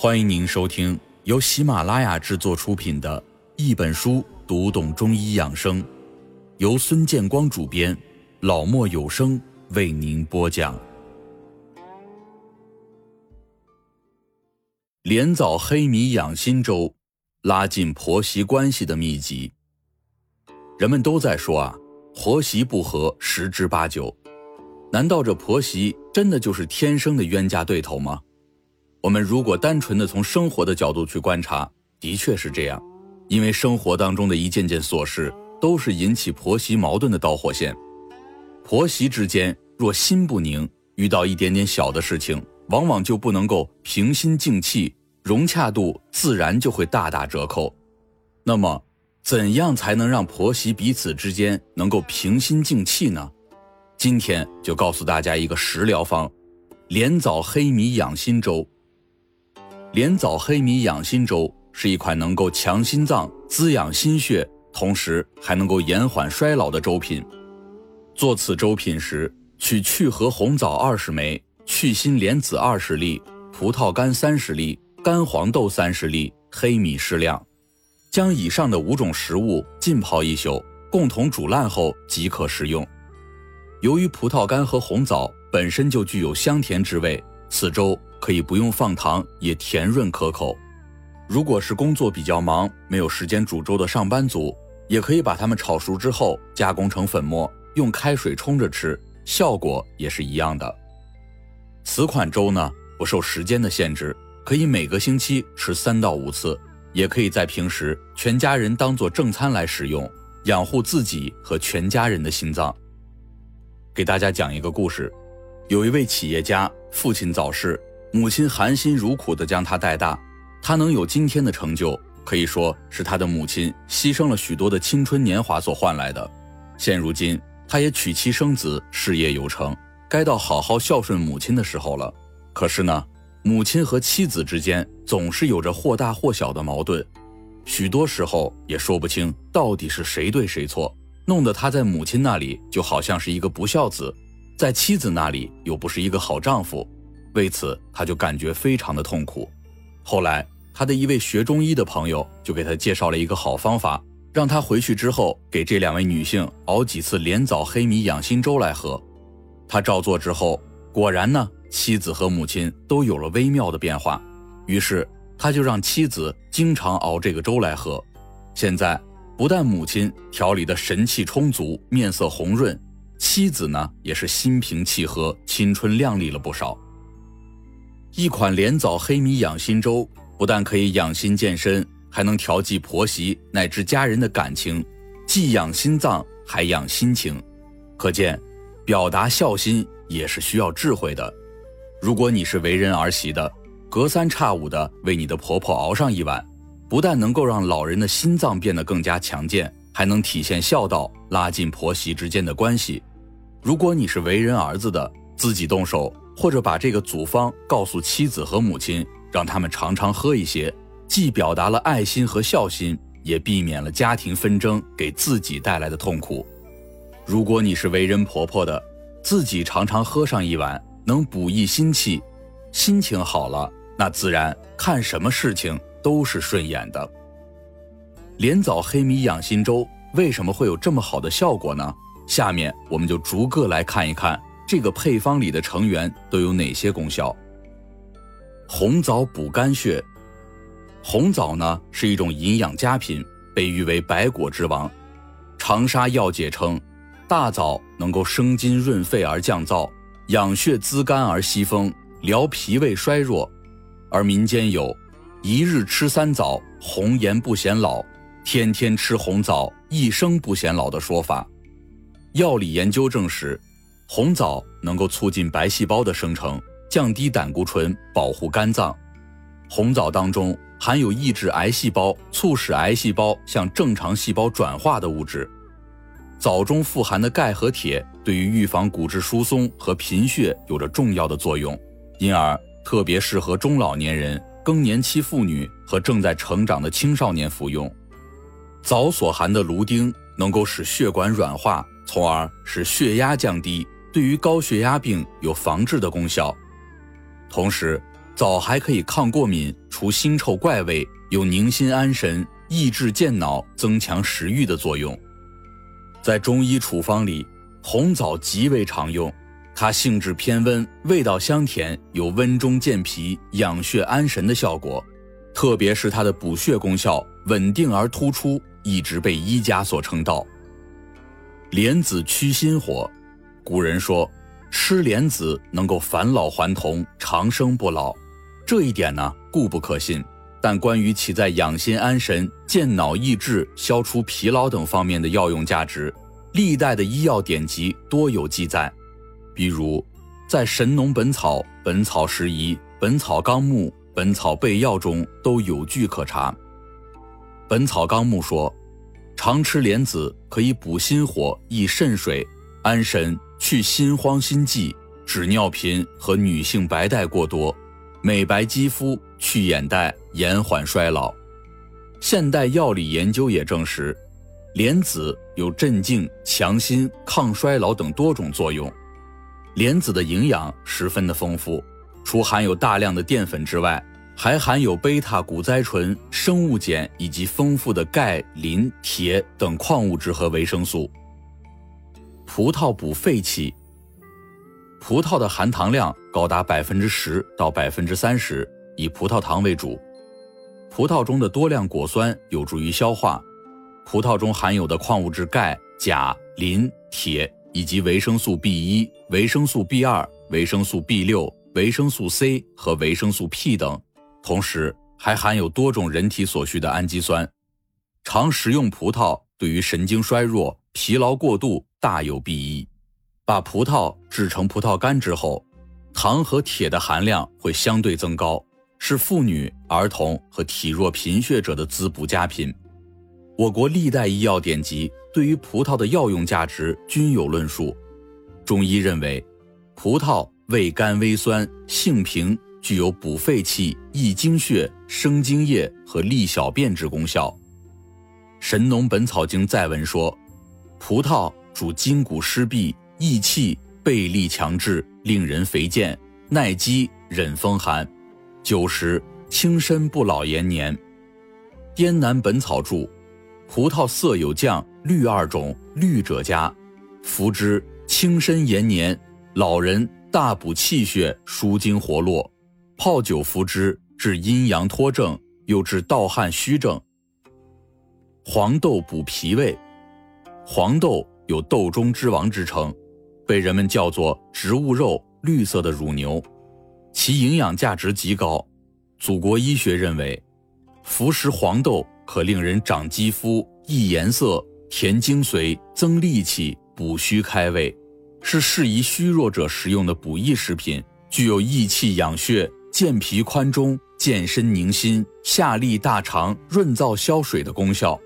欢迎您收听由喜马拉雅制作出品的《一本书读懂中医养生》，由孙建光主编，老莫有声为您播讲。莲枣黑米养心粥，拉近婆媳关系的秘籍。人们都在说啊，婆媳不和十之八九。难道这婆媳真的就是天生的冤家对头吗？我们如果单纯的从生活的角度去观察，的确是这样，因为生活当中的一件件琐事都是引起婆媳矛盾的导火线。婆媳之间若心不宁，遇到一点点小的事情，往往就不能够平心静气，融洽度自然就会大打折扣。那么，怎样才能让婆媳彼此之间能够平心静气呢？今天就告诉大家一个食疗方：莲枣黑米养心粥。莲枣黑米养心粥是一款能够强心脏、滋养心血，同时还能够延缓衰老的粥品。做此粥品时，取去核红枣二十枚、去心莲子二十粒、葡萄干三十粒、干黄豆三十粒、黑米适量，将以上的五种食物浸泡一宿，共同煮烂后即可食用。由于葡萄干和红枣本身就具有香甜之味，此粥。可以不用放糖，也甜润可口。如果是工作比较忙，没有时间煮粥的上班族，也可以把它们炒熟之后加工成粉末，用开水冲着吃，效果也是一样的。此款粥呢，不受时间的限制，可以每个星期吃三到五次，也可以在平时全家人当做正餐来食用，养护自己和全家人的心脏。给大家讲一个故事，有一位企业家，父亲早逝。母亲含辛茹苦地将他带大，他能有今天的成就，可以说是他的母亲牺牲了许多的青春年华所换来的。现如今，他也娶妻生子，事业有成，该到好好孝顺母亲的时候了。可是呢，母亲和妻子之间总是有着或大或小的矛盾，许多时候也说不清到底是谁对谁错，弄得他在母亲那里就好像是一个不孝子，在妻子那里又不是一个好丈夫。为此，他就感觉非常的痛苦。后来，他的一位学中医的朋友就给他介绍了一个好方法，让他回去之后给这两位女性熬几次莲枣黑米养心粥来喝。他照做之后，果然呢，妻子和母亲都有了微妙的变化。于是，他就让妻子经常熬这个粥来喝。现在，不但母亲调理的神气充足，面色红润，妻子呢也是心平气和，青春靓丽了不少。一款莲枣黑米养心粥，不但可以养心健身，还能调剂婆媳乃至家人的感情，既养心脏还养心情。可见，表达孝心也是需要智慧的。如果你是为人儿媳的，隔三差五的为你的婆婆熬上一碗，不但能够让老人的心脏变得更加强健，还能体现孝道，拉近婆媳之间的关系。如果你是为人儿子的，自己动手。或者把这个组方告诉妻子和母亲，让他们常常喝一些，既表达了爱心和孝心，也避免了家庭纷争给自己带来的痛苦。如果你是为人婆婆的，自己常常喝上一碗，能补益心气，心情好了，那自然看什么事情都是顺眼的。莲枣黑米养心粥为什么会有这么好的效果呢？下面我们就逐个来看一看。这个配方里的成员都有哪些功效？红枣补肝血。红枣呢是一种营养佳品，被誉为百果之王。长沙药界称，大枣能够生津润肺而降燥，养血滋肝而息风，疗脾胃衰弱。而民间有“一日吃三枣，红颜不显老；天天吃红枣，一生不显老”的说法。药理研究证实。红枣能够促进白细胞的生成，降低胆固醇，保护肝脏。红枣当中含有抑制癌细胞、促使癌细胞向正常细胞转化的物质。枣中富含的钙和铁对于预防骨质疏松和贫血有着重要的作用，因而特别适合中老年人、更年期妇女和正在成长的青少年服用。枣所含的芦丁能够使血管软化，从而使血压降低。对于高血压病有防治的功效，同时枣还可以抗过敏、除腥臭怪味，有宁心安神、益智健脑、增强食欲的作用。在中医处方里，红枣极为常用。它性质偏温，味道香甜，有温中健脾、养血安神的效果。特别是它的补血功效稳定而突出，一直被医家所称道。莲子驱心火，古人说吃莲子能够返老还童、长生不老，这一点呢固不可信。但关于其在养心安神、健脑益智、消除疲劳等方面的药用价值，历代的医药典籍多有记载。比如，在《神农本草》《本草拾遗》《本草纲目》《本草备药》中都有据可查。《本草纲目》说，常吃莲子可以补心火、益肾水、安神、去心慌心悸、止尿频和女性白带过多、美白肌肤、去眼袋、延缓衰老。现代药理研究也证实，莲子有镇静、强心、抗衰老等多种作用。莲子的营养十分的丰富，除含有大量的淀粉之外，还含有贝塔谷甾醇、生物碱以及丰富的钙、磷、铁等矿物质和维生素。葡萄补肺气。葡萄的含糖量高达百分之十到百分之三十，以葡萄糖为主。葡萄中的多量果酸有助于消化。葡萄中含有的矿物质钙、钾、磷、铁。以及维生素 B 一、维生素 B 二、维生素 B 六、维生素 C 和维生素 P 等，同时还含有多种人体所需的氨基酸。常食用葡萄对于神经衰弱、疲劳过度大有裨益。把葡萄制成葡萄干之后，糖和铁的含量会相对增高，是妇女、儿童和体弱贫血者的滋补佳品。我国历代医药典籍对于葡萄的药用价值均有论述。中医认为，葡萄味甘微酸，性平，具有补肺气、益精血、生津液和利小便之功效。《神农本草经》载文说，葡萄主筋骨湿痹、益气、背力强志，令人肥健、耐饥、忍风寒，久食轻身不老延年。《滇南本草注》。葡萄色有酱、绿二种，绿者佳，服之轻身延年，老人大补气血，舒筋活络。泡酒服之，治阴阳脱症，又治盗汗虚症。黄豆补脾胃，黄豆有豆中之王之称，被人们叫做植物肉、绿色的乳牛，其营养价值极高。祖国医学认为，服食黄豆。可令人长肌肤、益颜色、填精髓、增力气、补虚开胃，是适宜虚弱者食用的补益食品，具有益气养血、健脾宽中、健身宁心、下利大肠、润燥消水的功效。《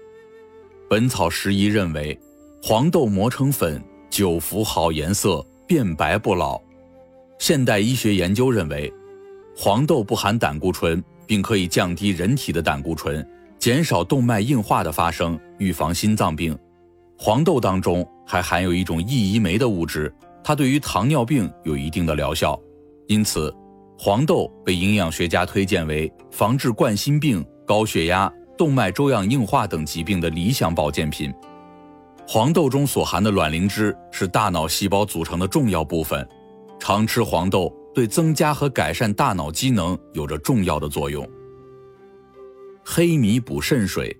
本草拾遗》认为，黄豆磨成粉，久服好颜色，变白不老。现代医学研究认为，黄豆不含胆固醇，并可以降低人体的胆固醇。减少动脉硬化的发生，预防心脏病。黄豆当中还含有一种异胰酶的物质，它对于糖尿病有一定的疗效。因此，黄豆被营养学家推荐为防治冠心病、高血压、动脉粥样硬化等疾病的理想保健品。黄豆中所含的卵磷脂是大脑细胞组成的重要部分，常吃黄豆对增加和改善大脑机能有着重要的作用。黑米补肾水，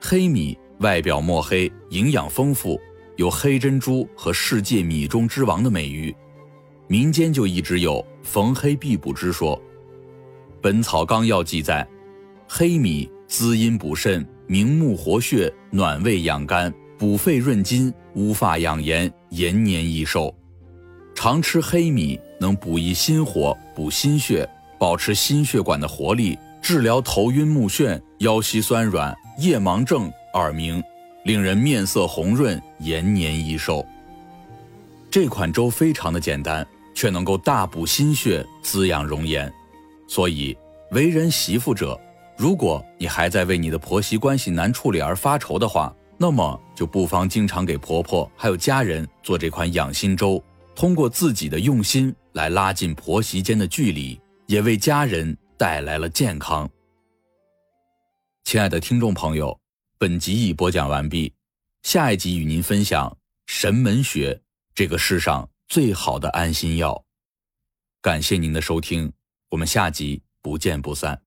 黑米外表墨黑，营养丰富，有“黑珍珠”和“世界米中之王”的美誉，民间就一直有“逢黑必补”之说。《本草纲要》记载，黑米滋阴补肾，明目活血，暖胃养肝，补肺润筋，乌发养颜，延年益寿。常吃黑米能补益心火，补心血，保持心血管的活力。治疗头晕目眩、腰膝酸软、夜盲症、耳鸣，令人面色红润、延年益寿。这款粥非常的简单，却能够大补心血、滋养容颜。所以，为人媳妇者，如果你还在为你的婆媳关系难处理而发愁的话，那么就不妨经常给婆婆还有家人做这款养心粥，通过自己的用心来拉近婆媳间的距离。也为家人带来了健康。亲爱的听众朋友，本集已播讲完毕，下一集与您分享神门穴这个世上最好的安心药。感谢您的收听，我们下集不见不散。